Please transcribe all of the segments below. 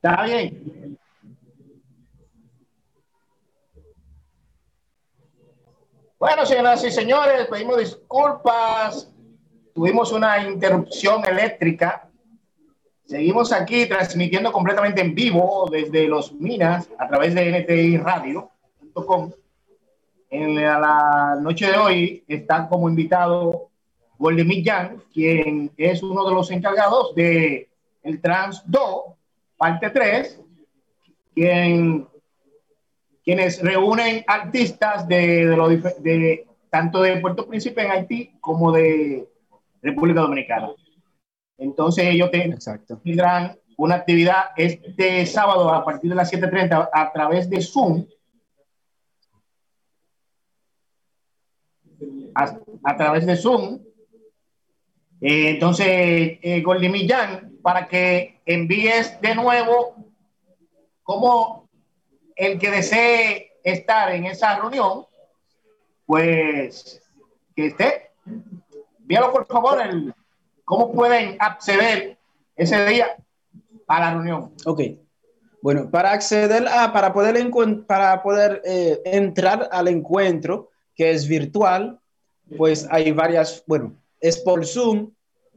Está bien. Bueno, señoras y señores, pedimos disculpas. Tuvimos una interrupción eléctrica. Seguimos aquí transmitiendo completamente en vivo desde los Minas a través de NTI Radio.com. En la noche de hoy está como invitado Goldemir Yang, quien es uno de los encargados de el Trans 2, parte 3, quien quienes reúnen artistas de, de, tanto de Puerto Príncipe en Haití como de República Dominicana. Entonces ellos tendrán una actividad este sábado a partir de las 7.30 a través de Zoom. A, través de Zoom. Eh, entonces, eh, Millán, para que envíes de nuevo cómo el que desee estar en esa reunión, pues que esté. Víalo por favor, el, cómo pueden acceder ese día a la reunión. Ok. Bueno, para acceder a, para poder, para poder eh, entrar al encuentro, que es virtual, pues hay varias, bueno, es por Zoom,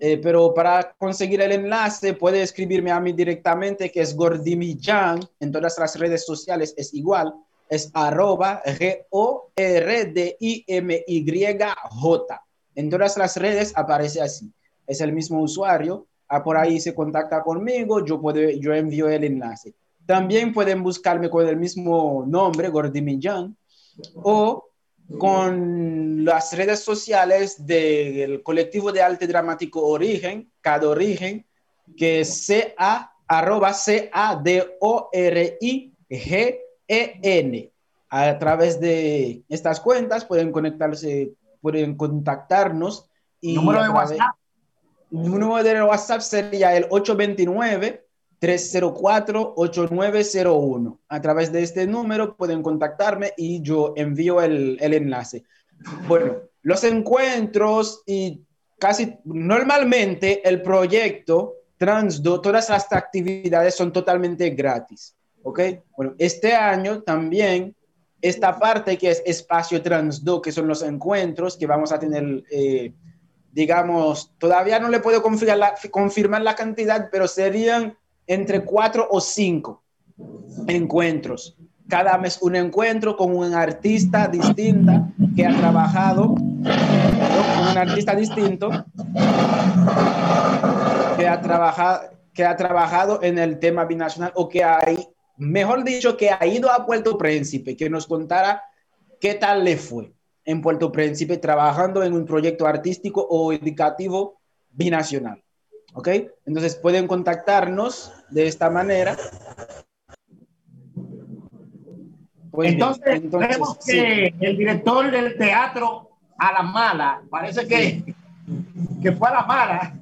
eh, pero para conseguir el enlace puede escribirme a mí directamente, que es Gordimillan, en todas las redes sociales es igual, es arroba G-O-R-D-I-M-Y-J. En todas las redes aparece así, es el mismo usuario, ah, por ahí se contacta conmigo, yo, puedo, yo envío el enlace. También pueden buscarme con el mismo nombre, Gordimillan, o con las redes sociales del colectivo de arte dramático Origen, cada Origen, que es CA, arroba C-A-D-O-R-I-G-E-N. A través de estas cuentas pueden conectarse, pueden contactarnos. Y ¿Número de WhatsApp? número de WhatsApp sería el 829 304-8901. A través de este número pueden contactarme y yo envío el, el enlace. Bueno, los encuentros y casi normalmente el proyecto Transdo, todas las actividades son totalmente gratis. ¿Ok? Bueno, este año también esta parte que es espacio Transdo, que son los encuentros que vamos a tener, eh, digamos, todavía no le puedo confirmar la, confirmar la cantidad, pero serían entre cuatro o cinco encuentros. Cada mes un encuentro con un artista distinta que ha trabajado, con un artista distinto que ha trabajado, que ha trabajado en el tema binacional o que hay, mejor dicho, que ha ido a Puerto Príncipe, que nos contara qué tal le fue en Puerto Príncipe trabajando en un proyecto artístico o educativo binacional. ¿Ok? Entonces pueden contactarnos de esta manera. Pues entonces, vemos que el director del teatro a la mala, parece que, que fue a la mala.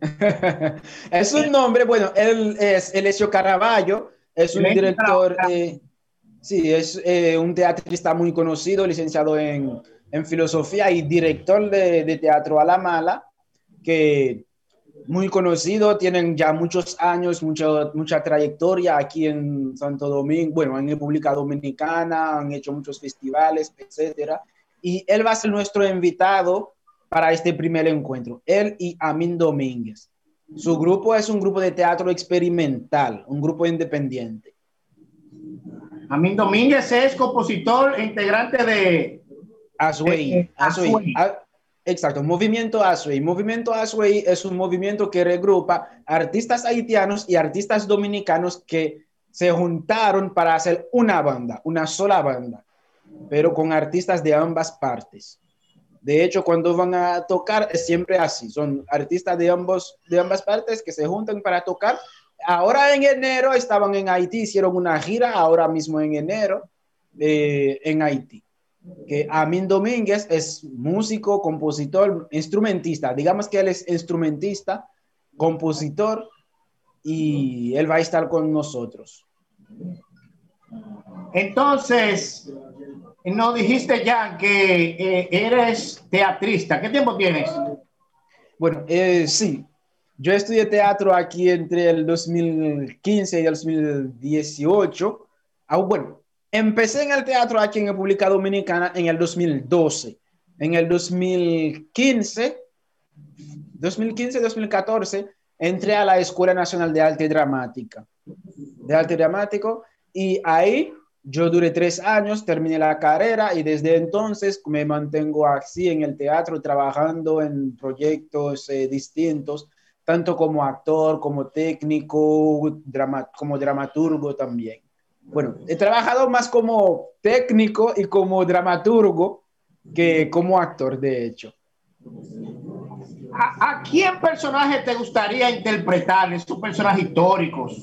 es un nombre, bueno, él es Elesio Caraballo, es un director, eh, sí, es eh, un teatrista muy conocido, licenciado en, en filosofía y director de, de, teatro a la mala, que muy conocido, tienen ya muchos años, mucha, mucha trayectoria aquí en Santo Domingo, bueno, en República Dominicana, han hecho muchos festivales, etcétera. Y él va a ser nuestro invitado para este primer encuentro, él y Amin Domínguez. Su grupo es un grupo de teatro experimental, un grupo independiente. Amin Domínguez es compositor e integrante de Asway. Exacto, Movimiento Asway. Movimiento Asway es un movimiento que regrupa artistas haitianos y artistas dominicanos que se juntaron para hacer una banda, una sola banda, pero con artistas de ambas partes. De hecho, cuando van a tocar es siempre así, son artistas de, ambos, de ambas partes que se juntan para tocar. Ahora en enero estaban en Haití, hicieron una gira, ahora mismo en enero eh, en Haití que Amin Domínguez es músico, compositor, instrumentista. Digamos que él es instrumentista, compositor y él va a estar con nosotros. Entonces, nos dijiste ya que eh, eres teatrista. ¿Qué tiempo tienes? Bueno, eh, sí. yo estudié teatro aquí entre el 2015 y el 2018. Ah, bueno, empecé en el teatro aquí en República Dominicana en el 2012. En el 2015, 2015-2014, entré a la Escuela Nacional de Arte Dramática, de Arte Dramático, y ahí yo duré tres años, terminé la carrera y desde entonces me mantengo así en el teatro, trabajando en proyectos eh, distintos, tanto como actor, como técnico, como dramaturgo también. Bueno, he trabajado más como técnico y como dramaturgo que como actor, de hecho. ¿A, a quién personaje te gustaría interpretar? Estos personajes históricos.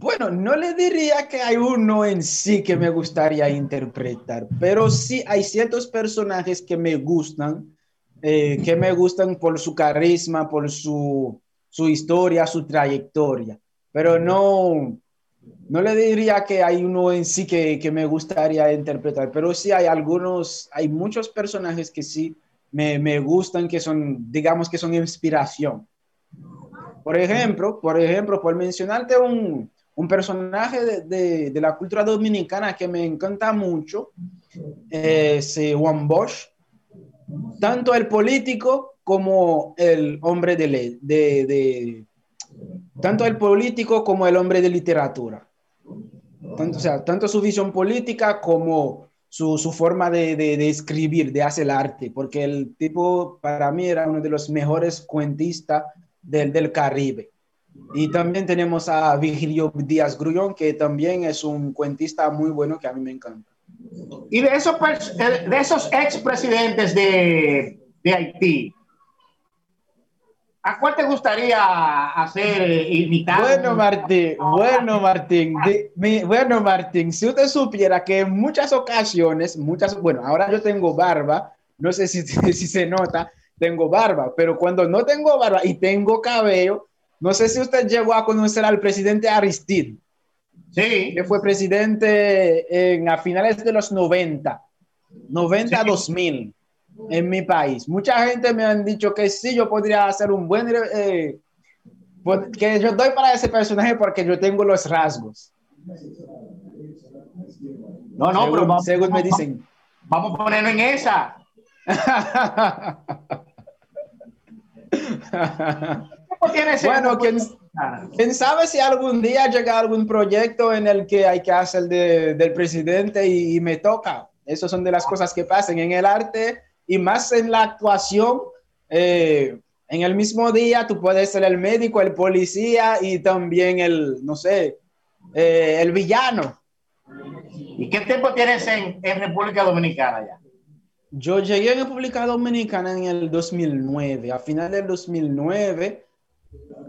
Bueno, no le diría que hay uno en sí que me gustaría interpretar, pero sí hay ciertos personajes que me gustan, eh, que me gustan por su carisma, por su, su historia, su trayectoria, pero no, no le diría que hay uno en sí que, que, me gustaría interpretar, pero sí hay algunos, hay muchos personajes que sí me, me gustan, que son, digamos que son inspiración. Por ejemplo, por ejemplo, por mencionarte un, un personaje de, de, la cultura dominicana que me encanta mucho es eh, Juan Bosch, tanto el político como el hombre de, ley, de, de, tanto el político como el hombre de literatura. Tanto, o sea, tanto su visión política como su, su forma de, de, escribir, de hacer el arte, porque el tipo para mí era uno de los mejores cuentistas del, del Caribe. Y también tenemos a Virgilio Díaz Grullón, que también es un cuentista muy bueno que a mí me encanta. Y de esos, de esos expresidentes de, de Haití, ¿a cuál te gustaría hacer imitar? Bueno, Martín, bueno, Martín, de, mi, bueno, Martín, si usted supiera que en muchas ocasiones, muchas, bueno, ahora yo tengo barba, no sé si, si se nota, tengo barba, pero cuando no tengo barba y tengo cabello, no sé si usted llegó a conocer al presidente Aristide. Sí. Que fue presidente en, a finales de los 90, 90 sí. 2000 en mi país. Mucha gente me han dicho que sí, yo podría hacer un buen... Eh, que yo doy para ese personaje porque yo tengo los rasgos. No, no, según, pero vamos, según me dicen. Vamos a ponerlo en esa. bueno, ¿quién, ¿quién, sabe si algún día llega algún proyecto en el que hay que hacer de, del presidente y, y, me toca. Esas son de las cosas que pasan en el arte y más en la actuación. Eh, en el mismo día tú puedes ser el médico, el policía y también el, no sé, eh, el villano. ¿Y qué tiempo tienes en, en República Dominicana ya? Yo llegué a República Dominicana en el 2009, a final del 2009.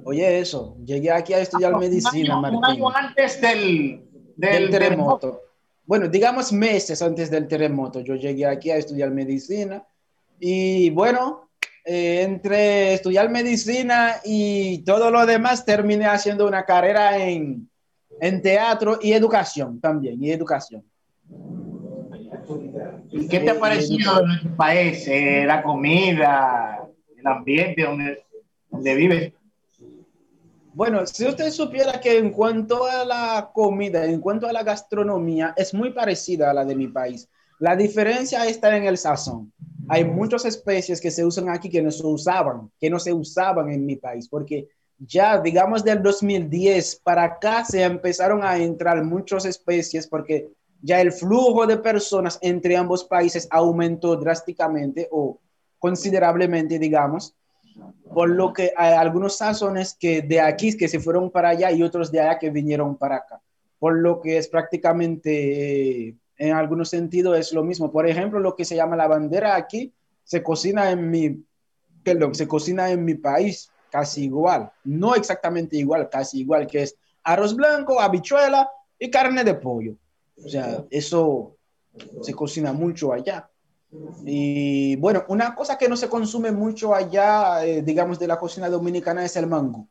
Oye, eso, llegué aquí a estudiar medicina, un año, Martín. Un año antes del, del, del terremoto. terremoto. Bueno, digamos meses antes del terremoto, yo llegué aquí a estudiar medicina. Y bueno, eh, entre estudiar medicina y todo lo demás, terminé haciendo una carrera en, en teatro y educación también, y educación. ¿Y qué te ha parecido nuestro país? Eh, la comida, el ambiente donde, donde vives. Bueno, si usted supiera que en cuanto a la comida, en cuanto a la gastronomía, es muy parecida a la de mi país. La diferencia está en el sazón. Hay muchas especies que se usan aquí que no se usaban, que no se usaban en mi país, porque ya, digamos, del 2010 para acá se empezaron a entrar muchas especies porque ya el flujo de personas entre ambos países aumentó drásticamente o considerablemente, digamos, por lo que hay algunos sazones que de aquí que se fueron para allá y otros de allá que vinieron para acá, por lo que es prácticamente, eh, en algunos sentidos es lo mismo. Por ejemplo, lo que se llama la bandera aquí se cocina en mi, perdón, se cocina en mi país casi igual, no exactamente igual, casi igual, que es arroz blanco, habichuela y carne de pollo. O sea, eso se cocina mucho allá. Y bueno, una cosa que no se consume mucho allá, eh, digamos, de la cocina dominicana es el mangú.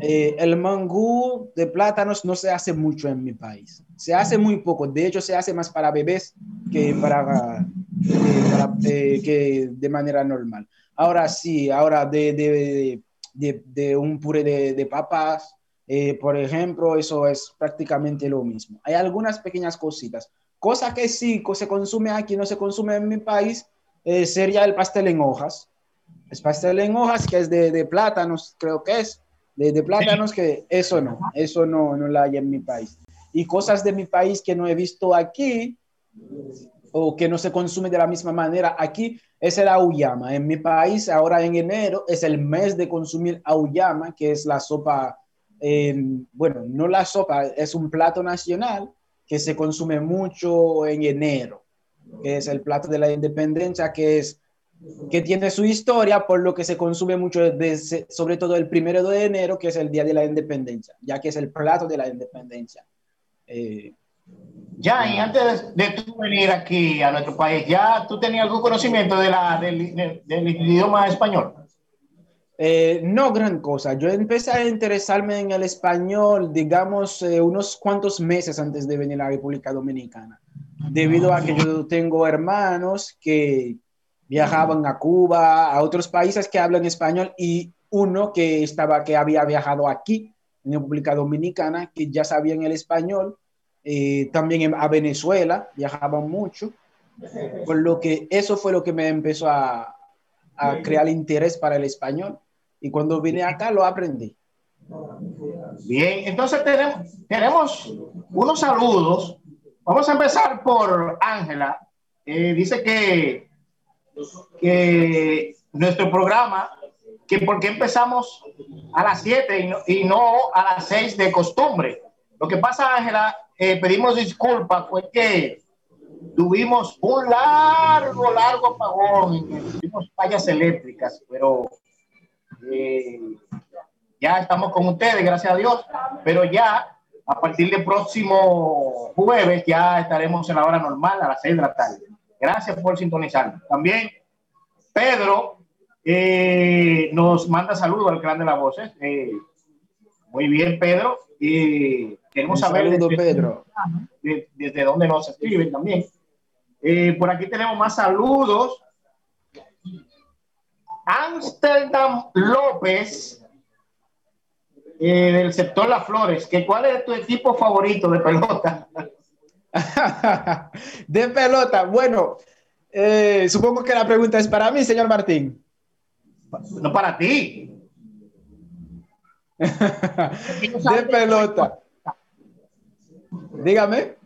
Eh, el mangú de plátanos no se hace mucho en mi país. Se hace muy poco. De hecho, se hace más para bebés que para, eh, para, que de manera normal. Ahora sí, ahora de, de, de, un puré de, papas, eh, por ejemplo, eso es prácticamente lo mismo. Hay algunas pequeñas cositas. Cosa que sí se consume aquí, no se consume en mi país, eh, sería el pastel en hojas. El pastel en hojas, que es de, plátanos, creo que es, de, plátanos, que eso no, eso no, no la hay en mi país. Y cosas de mi país que no he visto aquí, o que no se consume de la misma manera aquí, es el auyama. En mi país, ahora en enero, es el mes de consumir auyama, que es la sopa, bueno, no la sopa, es un plato nacional que se consume mucho en enero, que es el plato de la independencia, que es que tiene su historia, por lo que se consume mucho, desde, sobre todo el primero de enero, que es el día de la independencia, ya que es el plato de la independencia. Eh, ya, y antes de, tú venir aquí a nuestro país, ¿ya tú tenías algún conocimiento de la, del, del, idioma español? Eh, no gran cosa. Yo empecé a interesarme en el español, digamos, eh, unos cuantos meses antes de venir a la República Dominicana, debido a que yo tengo hermanos que viajaban a Cuba, a otros países que hablan español y uno que estaba, que había viajado aquí en República Dominicana, que ya sabían el español eh, también a Venezuela, viajaban mucho, por lo que eso fue lo que me empezó a, a crear interés para el español y cuando vine acá lo aprendí. Bien, entonces tenemos, tenemos unos saludos. Vamos a empezar por Ángela. Eh, dice que, que nuestro programa, que por qué empezamos a las 7 y no, y no a las 6 de costumbre. Lo que pasa, Ángela, eh, pedimos disculpas, fue que tuvimos un largo, largo apagón, tuvimos fallas eléctricas, pero eh, ya estamos con ustedes, gracias a Dios, pero ya a partir del próximo jueves ya estaremos en la hora normal a las seis de la tarde. Gracias por sintonizar. También Pedro eh, nos manda saludos al clan de las voces. muy bien, Pedro. y Queremos saber desde, Pedro. desde dónde nos escriben también. Eh, por aquí tenemos más saludos. Amsterdam López, eh, del sector Las Flores, que ¿cuál es tu equipo favorito de pelota? de pelota, bueno, eh, supongo que la pregunta es para mí, señor Martín. No para ti. de pelota. Dígame.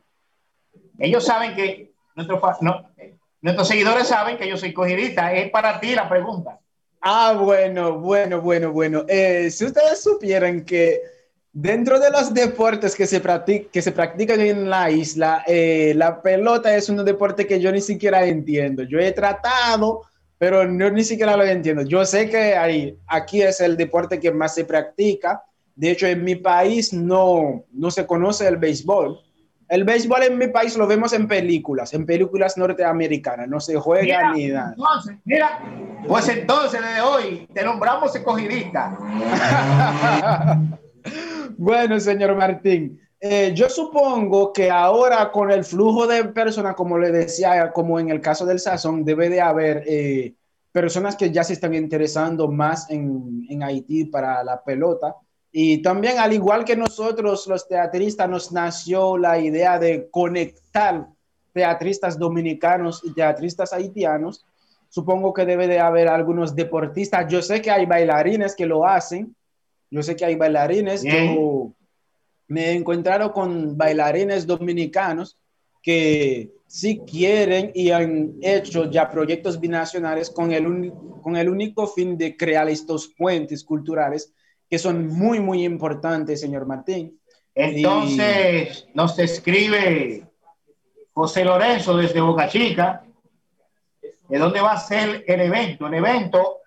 Ellos saben que nuestros seguidores saben que yo soy cogidita. Es para ti la pregunta. Ah, bueno, bueno, bueno, bueno. Eh, si ustedes supieran que dentro de los deportes que se, que se practican en la isla, eh, la pelota es un deporte que yo ni siquiera entiendo. Yo he tratado, pero no ni siquiera lo entiendo. Yo sé que hay, aquí es el deporte que más se practica de hecho, en mi país no, no se conoce el béisbol. El béisbol en mi país lo vemos en películas, en películas norteamericanas, no se juega ni nada. Entonces, mira, pues entonces desde hoy te nombramos escogidista. bueno, señor Martín, eh, yo supongo que ahora con el flujo de personas, como le decía, como en el caso del Sazón, debe de haber eh, personas que ya se están interesando más en, en Haití para la pelota y también, al igual que nosotros, los teatristas, nos nació la idea de conectar teatristas dominicanos y teatristas haitianos. Supongo que debe de haber algunos deportistas. Yo sé que hay bailarines que lo hacen. Yo sé que hay bailarines. Yo me he encontrado con bailarines dominicanos que sí quieren y han hecho ya proyectos binacionales con el, con el único fin de crear estos puentes culturales que son muy, muy importantes, señor Martín. Entonces, nos escribe José Lorenzo desde Boca Chica, de dónde va a ser el evento. El evento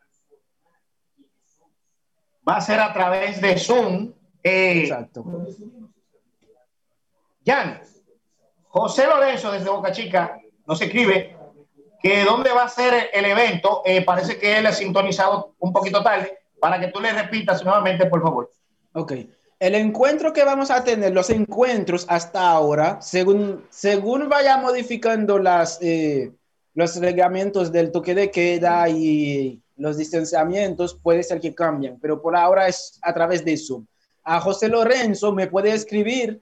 va a ser a través de Zoom. Eh, Exacto. Jan, José Lorenzo desde Boca Chica nos escribe que dónde va a ser el evento. Eh, parece que él ha sintonizado un poquito tarde para que tú le repitas nuevamente, por favor. Ok. El encuentro que vamos a tener, los encuentros hasta ahora, según, según vaya modificando las, eh, los reglamentos del toque de queda y los distanciamientos puede ser que cambien, pero por ahora es a través de Zoom. A José Lorenzo me puede escribir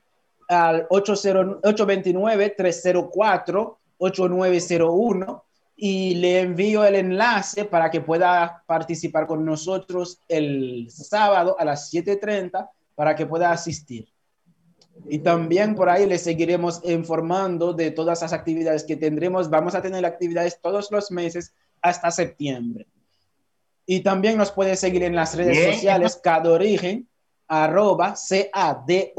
al 829-304-8901 y le envío el enlace para que pueda participar con nosotros el sábado a las 7.30 para que pueda asistir. Y también por ahí le seguiremos informando de todas las actividades que tendremos. Vamos a tener actividades todos los meses hasta septiembre. Y también nos puede seguir en las redes sociales, Cadorigen, arroba C-A-D-O-R-I-G-E-N.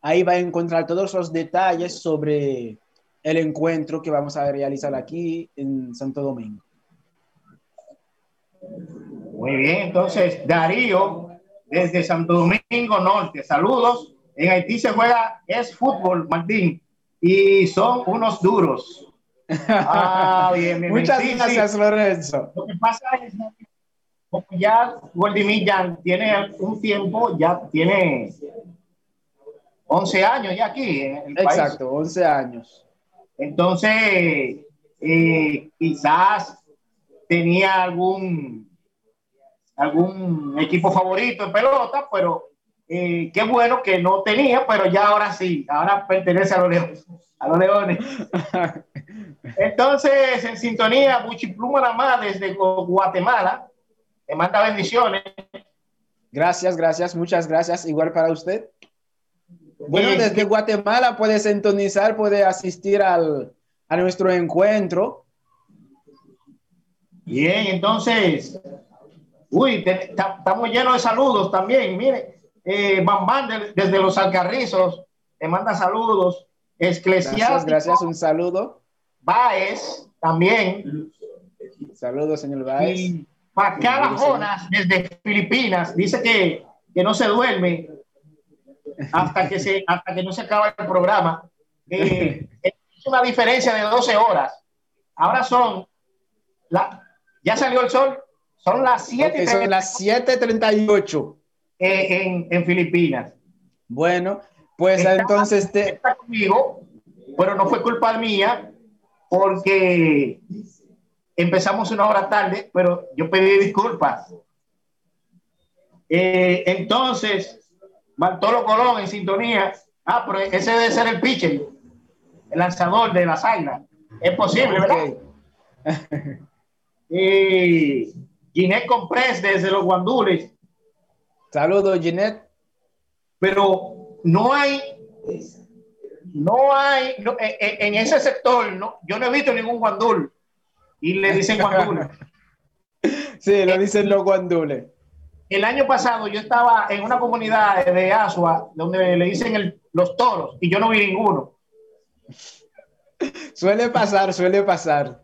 Ahí va a encontrar todos los detalles sobre el encuentro que vamos a realizar aquí en Santo Domingo. Muy bien, entonces Darío, desde Santo Domingo Norte, saludos. En Haití se juega, es fútbol, Martín, y son unos duros. Ah, bien, bien, Muchas gracias, Lorenzo. Lo que pasa es que ya Goldimillan tiene un tiempo, ya tiene 11 años ya aquí. Exacto, 11 años. Entonces, eh, quizás tenía algún, algún equipo favorito en pelota, pero eh, qué bueno que no tenía, pero ya ahora sí, ahora pertenece a los leones. A los leones. Entonces, en sintonía, Buchipluma nada desde Guatemala, te manda bendiciones. Gracias, gracias, muchas gracias. Igual para usted. Bueno, desde Guatemala puede sintonizar, puede asistir al, a nuestro encuentro. Bien, entonces, uy, estamos llenos de saludos también. Mire, eh, Bambán desde los Alcarrizos te manda saludos. Esclesiástico. Gracias, un saludo. Baez también. Saludos, señor Baez. Y Jonas desde Filipinas dice que, que no se duerme hasta que, se, hasta que no se acaba el programa. Eh, es una diferencia de 12 horas. Ahora son, la, ya salió el sol, son las 7. son las 7.38. Eh, en, en, Filipinas. Bueno, pues entonces... Te... Está conmigo, pero no fue culpa mía porque empezamos una hora tarde, pero yo pedí disculpas. Eh, entonces, Bartolo Colón en sintonía. Ah, pero ese debe ser el pitcher, el lanzador de las águilas. Es posible, ¿verdad? y Ginette Comprés desde los Guandules. Saludos, Ginette. Pero no hay, no hay, eh, eh, en ese sector, no, yo no he visto ningún guandul. Y le dicen guandules. sí, lo dicen los guandules. El año pasado yo estaba en una comunidad de Asua donde le dicen los toros y yo no vi ninguno. Suele pasar, suele pasar.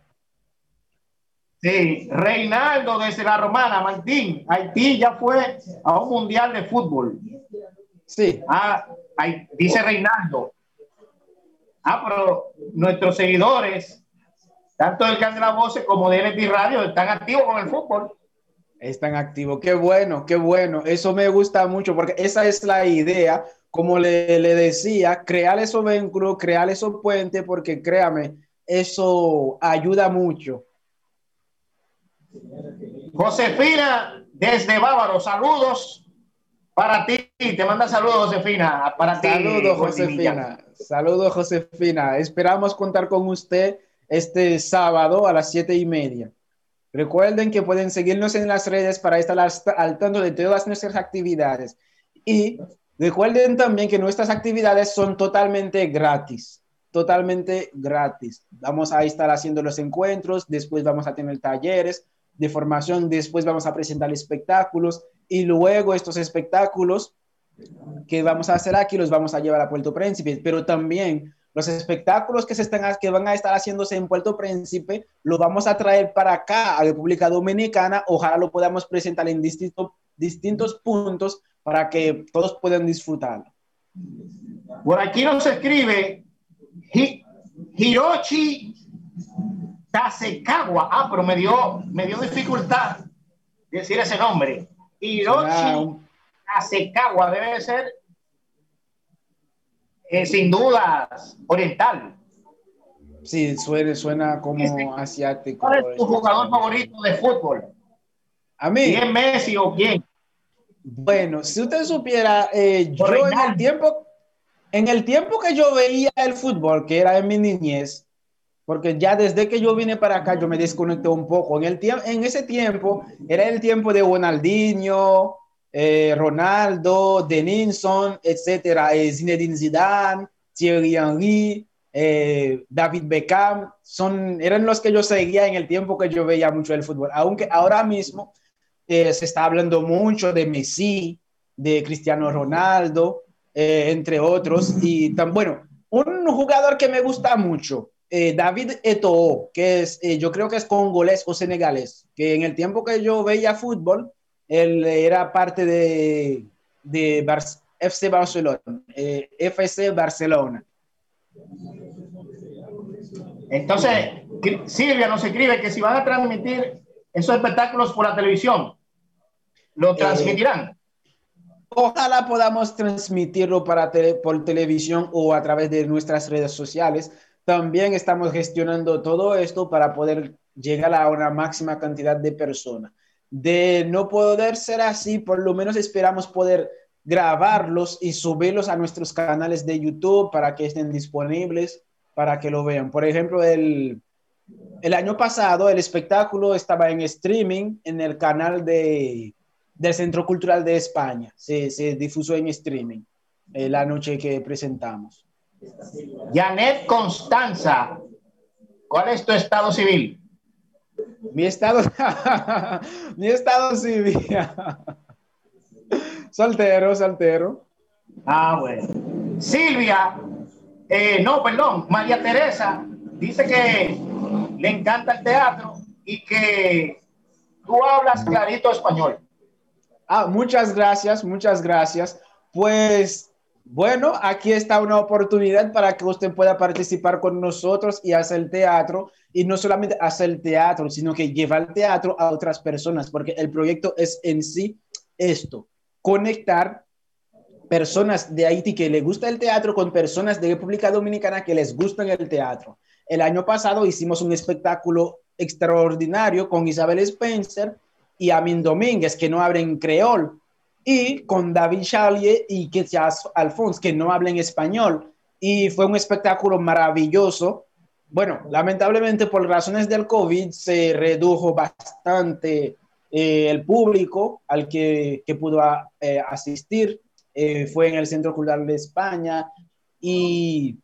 Sí, Reinaldo desde la Romana, Martín, Haití ya fue a un mundial de fútbol. Sí. Ah, dice Reinaldo. Ah, pero nuestros seguidores, tanto del Can de la Voz como de NT Radio, están activos con el fútbol. Están activos. Qué bueno, qué bueno. Eso me gusta mucho porque esa es la idea. Como le, le decía, crear esos vínculos, crear esos puentes, porque créame, eso ayuda mucho. Josefina, desde Bávaro, saludos para ti. Te manda saludos, Josefina. Para ti. Saludos, Josefina. Saludos, Josefina. Esperamos contar con usted este sábado a las siete y media. Recuerden que pueden seguirnos en las redes para estar al tanto de todas nuestras actividades. Y recuerden también que nuestras actividades son totalmente gratis, totalmente gratis. Vamos a estar haciendo los encuentros, después vamos a tener talleres de formación, después vamos a presentar espectáculos y luego estos espectáculos que vamos a hacer aquí los vamos a llevar a Puerto Príncipe, pero también los espectáculos que, se están, que van a estar haciéndose en Puerto Príncipe, lo vamos a traer para acá, a República Dominicana. Ojalá lo podamos presentar en distintos, distintos puntos para que todos puedan disfrutarlo. Por aquí nos escribe Hiroshi Tasekawa. Ah, pero me dio, me dio dificultad decir ese nombre. Hiroshi Tasekawa debe ser eh, sin dudas oriental. Sí, suena, suena como asiático. ¿Cuál es tu jugador favorito de fútbol? A mí. ¿Quién Messi o quién? Bueno, si usted supiera, eh, yo en el tiempo, en el tiempo que yo veía el fútbol, que era en mi niñez, porque ya desde que yo vine para acá yo me desconecté un poco. En, el en ese tiempo era el tiempo de Ronaldinho, eh, Ronaldo, Denilson, etcétera, eh, Zinedine Zidane, Thierry Henry, eh, David Beckham, son, eran los que yo seguía en el tiempo que yo veía mucho el fútbol. Aunque ahora mismo se está hablando mucho de Messi, de Cristiano Ronaldo, entre otros. Y tan bueno, un jugador que me gusta mucho, David Eto'o, que es, yo creo que es congolés o senegalés, que en el tiempo que yo veía fútbol, él era parte de, de FC Barcelona, eh, FC Barcelona. Entonces, Silvia nos escribe que si van a transmitir esos espectáculos por la televisión, ¿lo eh, transmitirán? ojalá podamos transmitirlo para por televisión o a través de nuestras redes sociales. También estamos gestionando todo esto para poder llegar a una máxima cantidad de personas de no poder ser así, por lo menos esperamos poder grabarlos y subirlos a nuestros canales de YouTube para que estén disponibles, para que lo vean. Por ejemplo, el, el año pasado el espectáculo estaba en streaming en el canal de, del Centro Cultural de España. Se, se difusó en streaming eh, la noche que presentamos. Janet Constanza, ¿cuál es tu estado civil? Mi estado, mi estado civil. soltero, soltero. Ah, bueno. Silvia, eh, no, perdón, María Teresa dice que le encanta el teatro y que tú hablas clarito español. Ah, muchas gracias, muchas gracias. Pues bueno, aquí está una oportunidad para que usted pueda participar con nosotros y hacer teatro. Y no solamente hacer teatro, sino que llevar teatro a otras personas, porque el proyecto es en sí esto, conectar personas de Haití que les gusta el teatro con personas de República Dominicana que les gusta el teatro. El año pasado hicimos un espectáculo extraordinario con Isabel Spencer y Amin Domínguez, que no abren creol y con David Charlier y Ketias Alphonse, que no hablan español. Y fue un espectáculo maravilloso. Bueno, lamentablemente por razones del COVID se redujo bastante eh, el público al que, que pudo eh, asistir. Eh, fue en el Centro Cultural de España y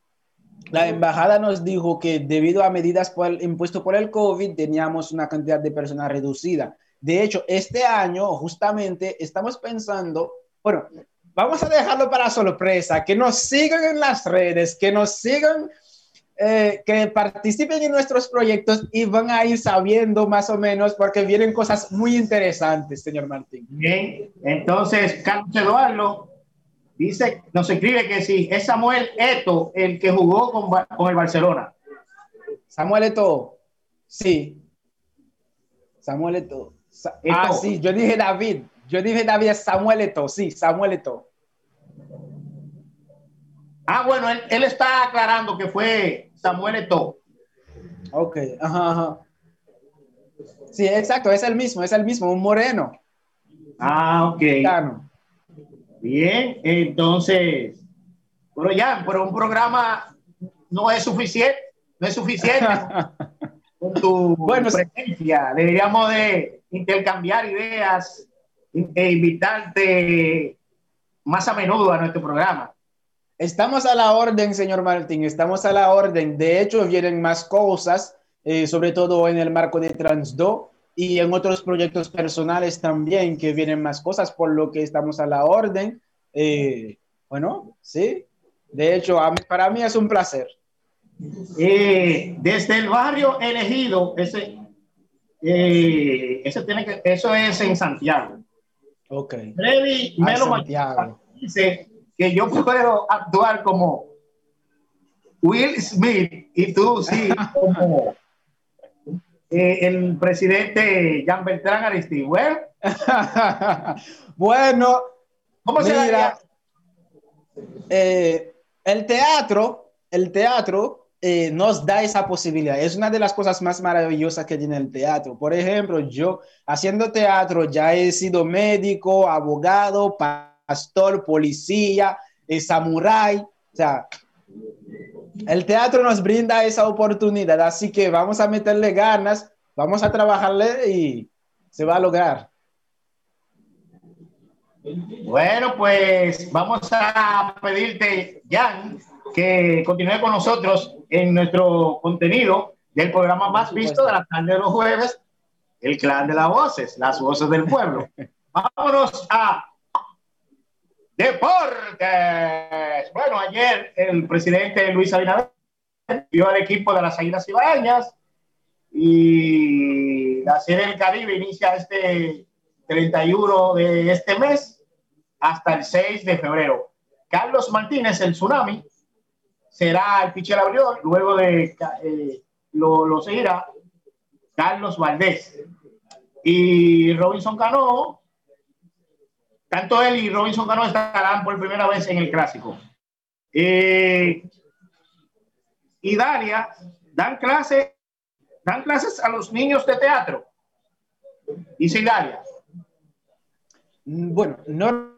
la embajada nos dijo que debido a medidas impuestas por el COVID teníamos una cantidad de personas reducida. De hecho, este año justamente estamos pensando, bueno, vamos a dejarlo para sorpresa, que nos sigan en las redes, que nos sigan, eh, que participen en nuestros proyectos y van a ir sabiendo más o menos porque vienen cosas muy interesantes, señor Martín. Bien, entonces, Carlos Eduardo dice, nos escribe que sí, es Samuel Eto el que jugó con, con el Barcelona. Samuel Eto, sí. Samuel Eto. Ah, sí, yo dije David. Yo dije David Samuel Eto, sí, Samuel Eto. Ah, bueno, él, está aclarando que fue Samuel Eto. Ok, ajá, ajá. Sí, exacto, es el mismo, es el mismo, un moreno. Ah, ok. Bien, entonces, pero ya, pero un programa no es suficiente, no es suficiente con tu bueno, presencia. Deberíamos de intercambiar ideas e invitarte más a menudo a nuestro programa. Estamos a la orden, señor Martín, estamos a la orden. De hecho, vienen más cosas, eh, sobre todo en el marco de Transdo y en otros proyectos personales también que vienen más cosas, por lo que estamos a la orden. Eh, bueno, sí. De hecho, para mí es un placer. Eh, desde el barrio elegido, ese, eh, eso, tiene que, eso es en Santiago. Ok. Freddy Melo dice que yo puedo actuar como Will Smith y tú sí como eh, el presidente Jean Beltrán Aristide. Bueno, ¿cómo se eh, el teatro, el teatro eh, nos da esa posibilidad. Es una de las cosas más maravillosas que tiene el teatro. Por ejemplo, yo haciendo teatro ya he sido médico, abogado, pastor, policía, eh, samurái. O sea, el teatro nos brinda esa oportunidad, así que vamos a meterle ganas, vamos a trabajarle y se va a lograr. Bueno, pues vamos a pedirte, Jan, que continúe con nosotros en nuestro contenido del programa más visto de la tarde de los jueves, el clan de las voces, las voces del pueblo. Vámonos a deportes. Bueno, ayer el presidente Luis Abinader vio al equipo de las Águilas Ibaeñas y la Serie del Caribe inicia este 31 de este mes hasta el 6 de febrero. Carlos Martínez, el Tsunami, será el pitcher abridor, luego de eh, lo, seguirá Carlos Valdés. Y Robinson Cano, tanto él y Robinson Cano estarán por primera vez en el clásico. Eh, y Dalia dan clase, dan clases a los niños de teatro. Dice Dalia. Bueno, no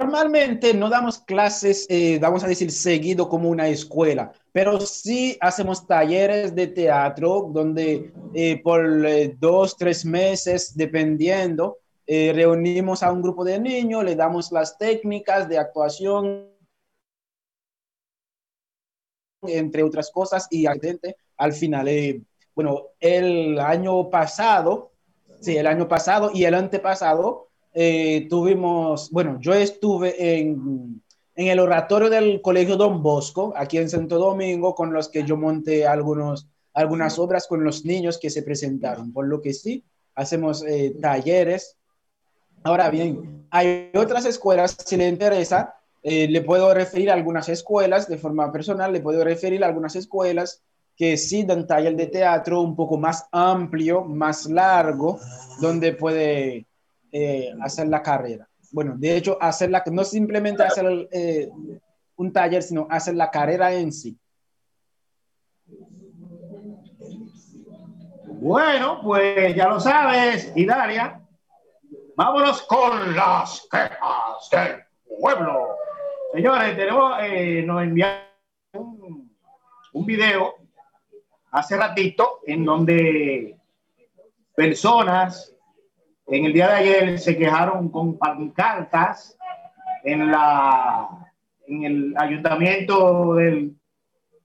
Normalmente no damos clases, eh, vamos a decir, seguido como una escuela, pero sí hacemos talleres de teatro donde eh, por eh, dos, tres meses, dependiendo, reunimos a un grupo de niños, le damos las técnicas de actuación, entre otras cosas, y al final, bueno, el año pasado, sí, el año pasado y el antepasado, eh, tuvimos, bueno, yo estuve en, en, el oratorio del Colegio Don Bosco, aquí en Santo Domingo, con los que yo monté algunos, algunas obras con los niños que se presentaron, por lo que sí, hacemos eh, talleres. Ahora bien, hay otras escuelas, si le interesa, eh, le puedo referir a algunas escuelas de forma personal, le puedo referir a algunas escuelas que sí dan taller de teatro un poco más amplio, más largo, donde puede eh, hacer la carrera. Bueno, de hecho, hacerla, no simplemente hacer eh, un taller, sino hacer la carrera en sí. Bueno, pues ya lo sabes, Hidaria. Vámonos con las quejas del pueblo. Señores, tenemos, eh, nos enviaron un, un video hace ratito en donde personas en el día de ayer se quejaron con pancartas en, la, en el ayuntamiento del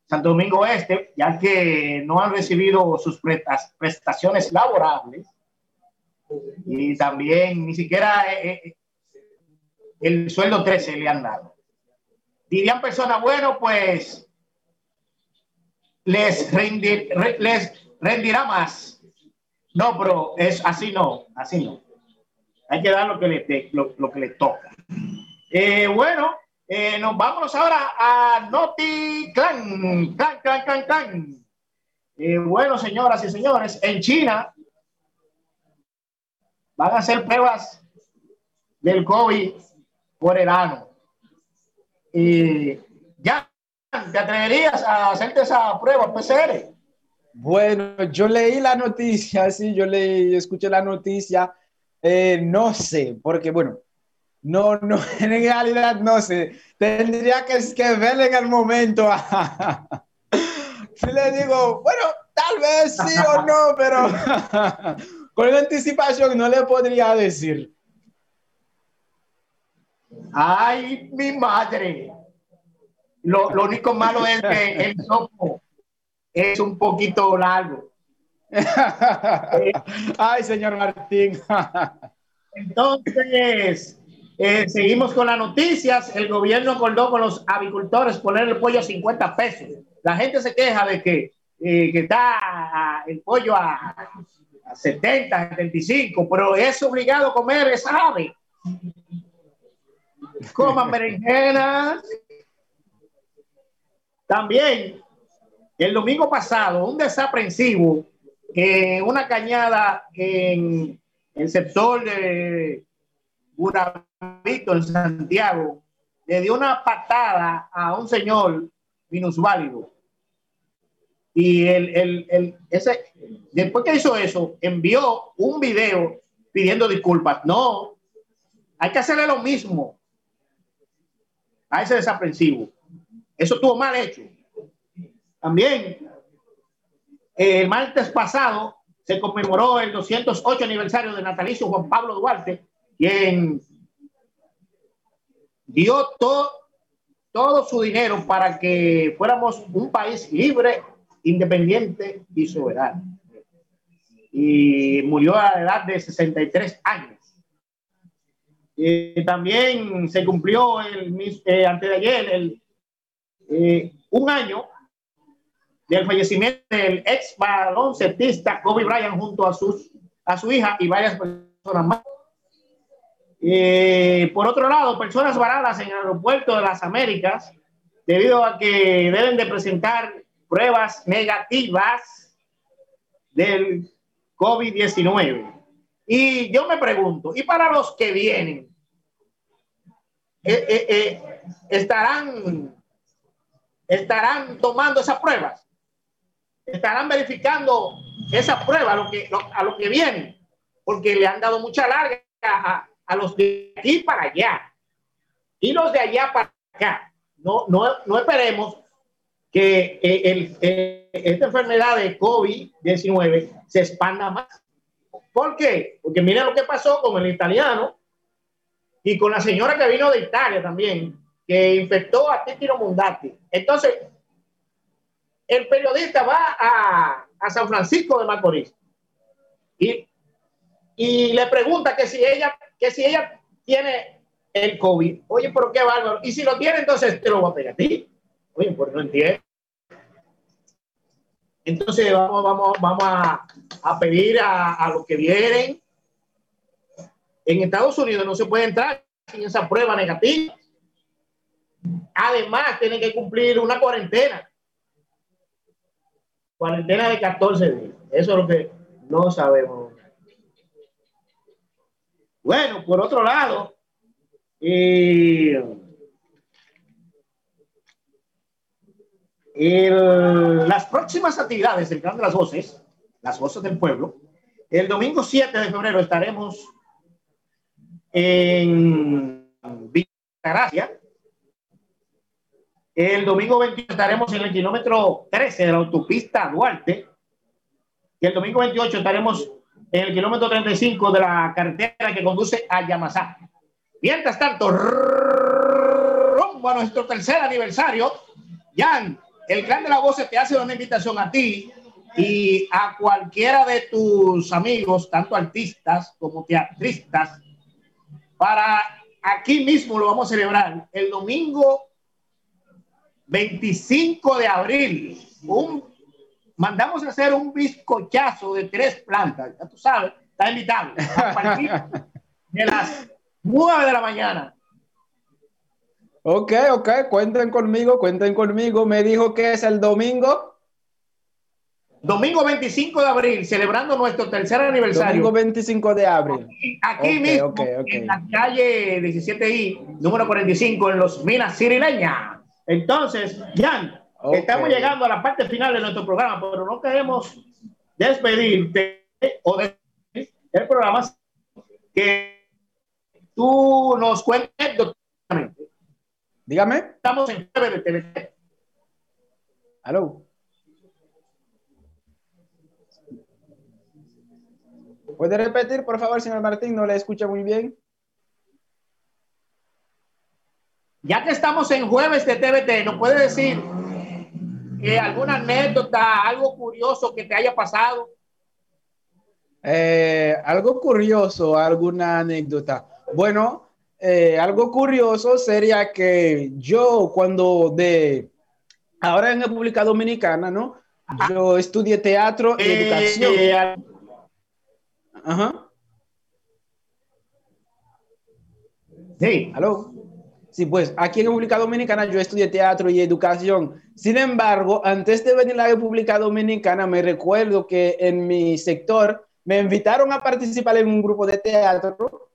Santo Domingo Este, ya que no han recibido sus prestaciones laborables y también ni siquiera eh, eh, el sueldo 13 le han dado. Dirían personas, bueno, pues les, les rendirá más no, pero es así no, así no. Hay que dar lo que le, lo, que le toca. Eh, bueno, eh, nos vamos ahora a Noti Clan, clan, clan, clan. Eh, bueno, señoras y señores, en China van a hacer pruebas del COVID por el ano. Ya, ¿te atreverías a hacerte esa prueba PCR? Bueno, yo leí la noticia, sí, yo leí, escuché la noticia, eh, no sé, porque bueno, no, no, en realidad no sé, tendría que, que ver en el momento. si le digo, bueno, tal vez sí o no, pero con la anticipación no le podría decir. Ay, mi madre. Lo, lo único malo es que el sopo es un poquito largo. Ay, señor Martín. Entonces, eh, seguimos con las noticias. El gobierno acordó con los avicultores poner el pollo a 50 pesos. La gente se queja de que, eh, que está el pollo a, a 70, 75, pero es obligado a comer esa ave. Coman berenjenas. También el domingo pasado, un desaprensivo en una cañada en el sector de Buravito, en Santiago, le dio una patada a un señor minusválido. Y el, ese, después que hizo eso, envió un video pidiendo disculpas. No, hay que hacerle lo mismo a ese desaprensivo. Eso estuvo mal hecho. También, el martes pasado se conmemoró el 208 aniversario de natalicio Juan Pablo Duarte, quien dio todo, su dinero para que fuéramos un país libre, independiente y soberano. Y murió a la edad de 63 años. también se cumplió el, eh, antes de ayer el, eh, un año del fallecimiento del ex baloncetista Kobe Bryant junto a, sus, a su hija y varias personas más. Eh, por otro lado, personas varadas en el aeropuerto de las Américas debido a que deben de presentar pruebas negativas del COVID-19. Y yo me pregunto, ¿y para los que vienen? Eh, eh, ¿Estarán estarán tomando esas pruebas? Estarán verificando esa prueba a lo que, a lo que viene, porque le han dado mucha larga a, a, los de aquí para allá y los de allá para acá. No, no, no esperemos que eh, el, eh, esta enfermedad de COVID-19 se expanda más. ¿Por qué? Porque mira lo que pasó con el italiano y con la señora que vino de Italia también, que infectó a Titino Mundati. Entonces, el periodista va a, San Francisco de Macorís y, y, le pregunta que si ella, que si ella tiene el COVID. Oye, pero qué bárbaro. Y si lo tiene, entonces te lo voy a pegar a ti. Oye, pues no entiendo. Entonces vamos, vamos, vamos a, a pedir a, a, los que vienen. En Estados Unidos no se puede entrar sin esa prueba negativa. Además, tienen que cumplir una cuarentena cuarentena de 14 días. Eso es lo que no sabemos. Bueno, por otro lado, las próximas actividades del Clan de las Voces, las Voces del Pueblo, el domingo 7 de febrero estaremos en Gracia. El domingo 28 estaremos en el kilómetro 13 de la autopista Duarte. Y el domingo 28 estaremos en el kilómetro 35 de la carretera que conduce a Yamasá. Mientras tanto, rumbo a nuestro tercer aniversario, Jan, el Clan de la Voz te hace una invitación a ti y a cualquiera de tus amigos, tanto artistas como teatristas, para aquí mismo lo vamos a celebrar el domingo 25 de abril, un, mandamos a hacer un bizcochazo de tres plantas. Ya tú sabes, está invitado a partir de las 9 de la mañana. Ok, ok, cuenten conmigo, cuenten conmigo. Me dijo que es el domingo. Domingo 25 de abril, celebrando nuestro tercer aniversario. Domingo 25 de abril. Aquí, mismo, en la calle 17I, número 45, en los Minas Sirileña. Entonces, Jan, estamos llegando a la parte final de nuestro programa, pero no queremos despedirte o de el programa que tú nos cuentes Dígame. Estamos en de TVT. Aló. ¿Puede repetir, por favor, señor Martín? No le escucha muy bien. Ya que estamos en jueves de TVT, ¿nos puede decir eh, alguna anécdota, algo curioso que te haya pasado? Eh, algo curioso, alguna anécdota. Bueno, eh, algo curioso sería que yo cuando de, ahora en República Dominicana, ¿no? Yo estudié teatro y educación. Ajá. Sí. ¿Aló? Sí, pues aquí en República Dominicana yo estudié teatro y educación. Sin embargo, antes de venir a la República Dominicana, me recuerdo que en mi sector me invitaron a participar en un grupo de teatro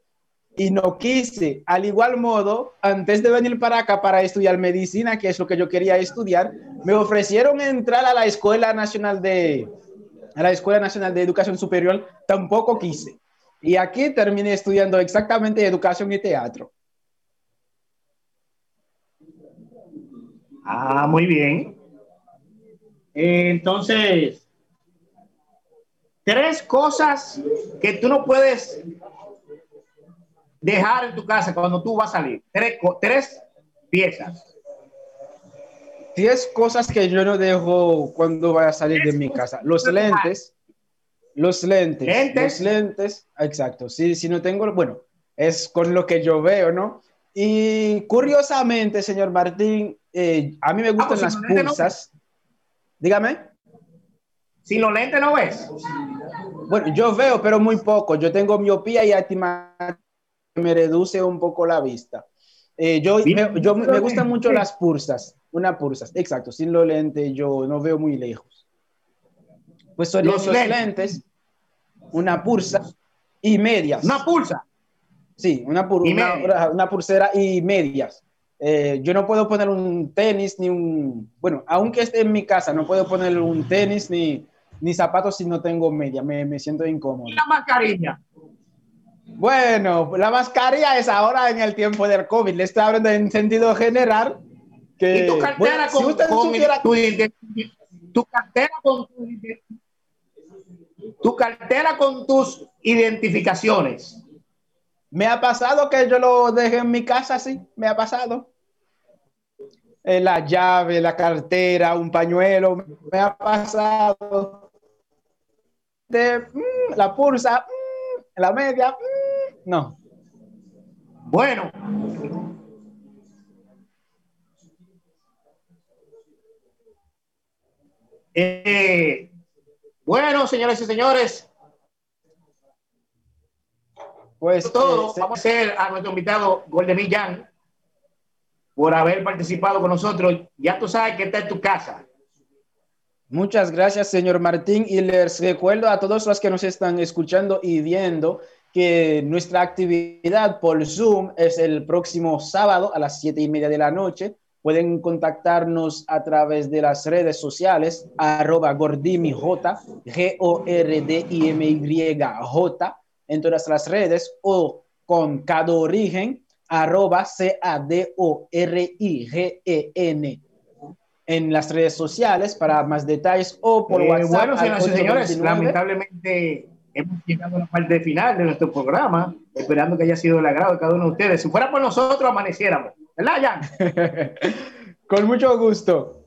y no quise. Al igual modo, antes de venir para acá para estudiar medicina, que es lo que yo quería estudiar, me ofrecieron entrar a la Escuela Nacional de, a la Escuela Nacional de Educación Superior, tampoco quise. Y aquí terminé estudiando exactamente educación y teatro. Ah, muy bien. Entonces, tres cosas que tú no puedes dejar en tu casa cuando tú vas a salir. Tres, tres piezas. Diez cosas que yo no dejo cuando voy a salir de mi casa. Los lentes. Los lentes. ¿Lentes? Los lentes. Exacto. Sí, si no tengo, bueno, es con lo que yo veo, ¿no? Y curiosamente, señor Martín, eh, a mí me gustan ah, pues las pulsas. Dígame. Sin los lentes no ves. Bueno, yo veo, pero muy poco. Yo tengo miopía y me reduce un poco la vista. Eh, yo, me, yo me gustan mucho las pulsas, una pulsas, exacto, sin los lentes yo no veo muy lejos. Pues son los lentes. una pulsa y medias. Una pulsa. Sí, una, una, pulsera y medias. Eh, yo no puedo poner un tenis ni un, bueno, aunque esté en mi casa, no puedo poner un tenis ni, ni zapatos si no tengo media, me, me siento incómodo. ¿Y la mascarilla? Bueno, la mascarilla es ahora en el tiempo del COVID. Le estoy hablando en sentido general. Que, ¿Y tu cartera con, tu, cartera con tu cartera con tus identificaciones. Me ha pasado que yo lo dejé en mi casa, sí, me ha pasado. Eh, la llave, la cartera, un pañuelo, me ha pasado. Mm, la pulsa, mm, la media, mm, no. Bueno. Eh, bueno, señores y señores. Pues todo, eh, vamos a hacer a nuestro invitado Goldemir Jan por haber participado con nosotros. Ya tú sabes que está en tu casa. Muchas gracias, señor Martín. Y les recuerdo a todos los que nos están escuchando y viendo que nuestra actividad por Zoom es el próximo sábado a las siete y media de la noche. Pueden contactarnos a través de las redes sociales, arroba gordimij, G-O-R-D-I-M-Y-J, en todas las redes, o con cada origen, arroba C-A-D-O-R-I-G-E-N, en las redes sociales para más detalles o por eh, WhatsApp. Bueno, señoras y señores, lamentablemente hemos llegado a la parte final de nuestro programa, esperando que haya sido el agrado de cada uno de ustedes. Si fuera por nosotros, amaneciéramos. ¿Verdad, Jan? Con mucho gusto.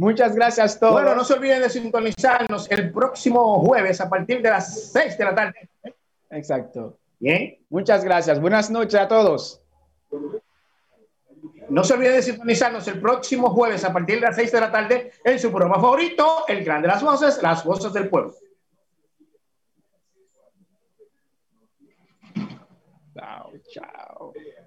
Muchas gracias a todos. Bueno, no se olviden de sintonizarnos el próximo jueves a partir de las 6 de la tarde. Exacto. Bien. Muchas gracias. Buenas noches a todos. No se olviden de sintonizarnos el próximo jueves a partir de las 6 de la tarde en su programa favorito, El Gran de las Voces, Las Voces del Pueblo. Ciao, ciao.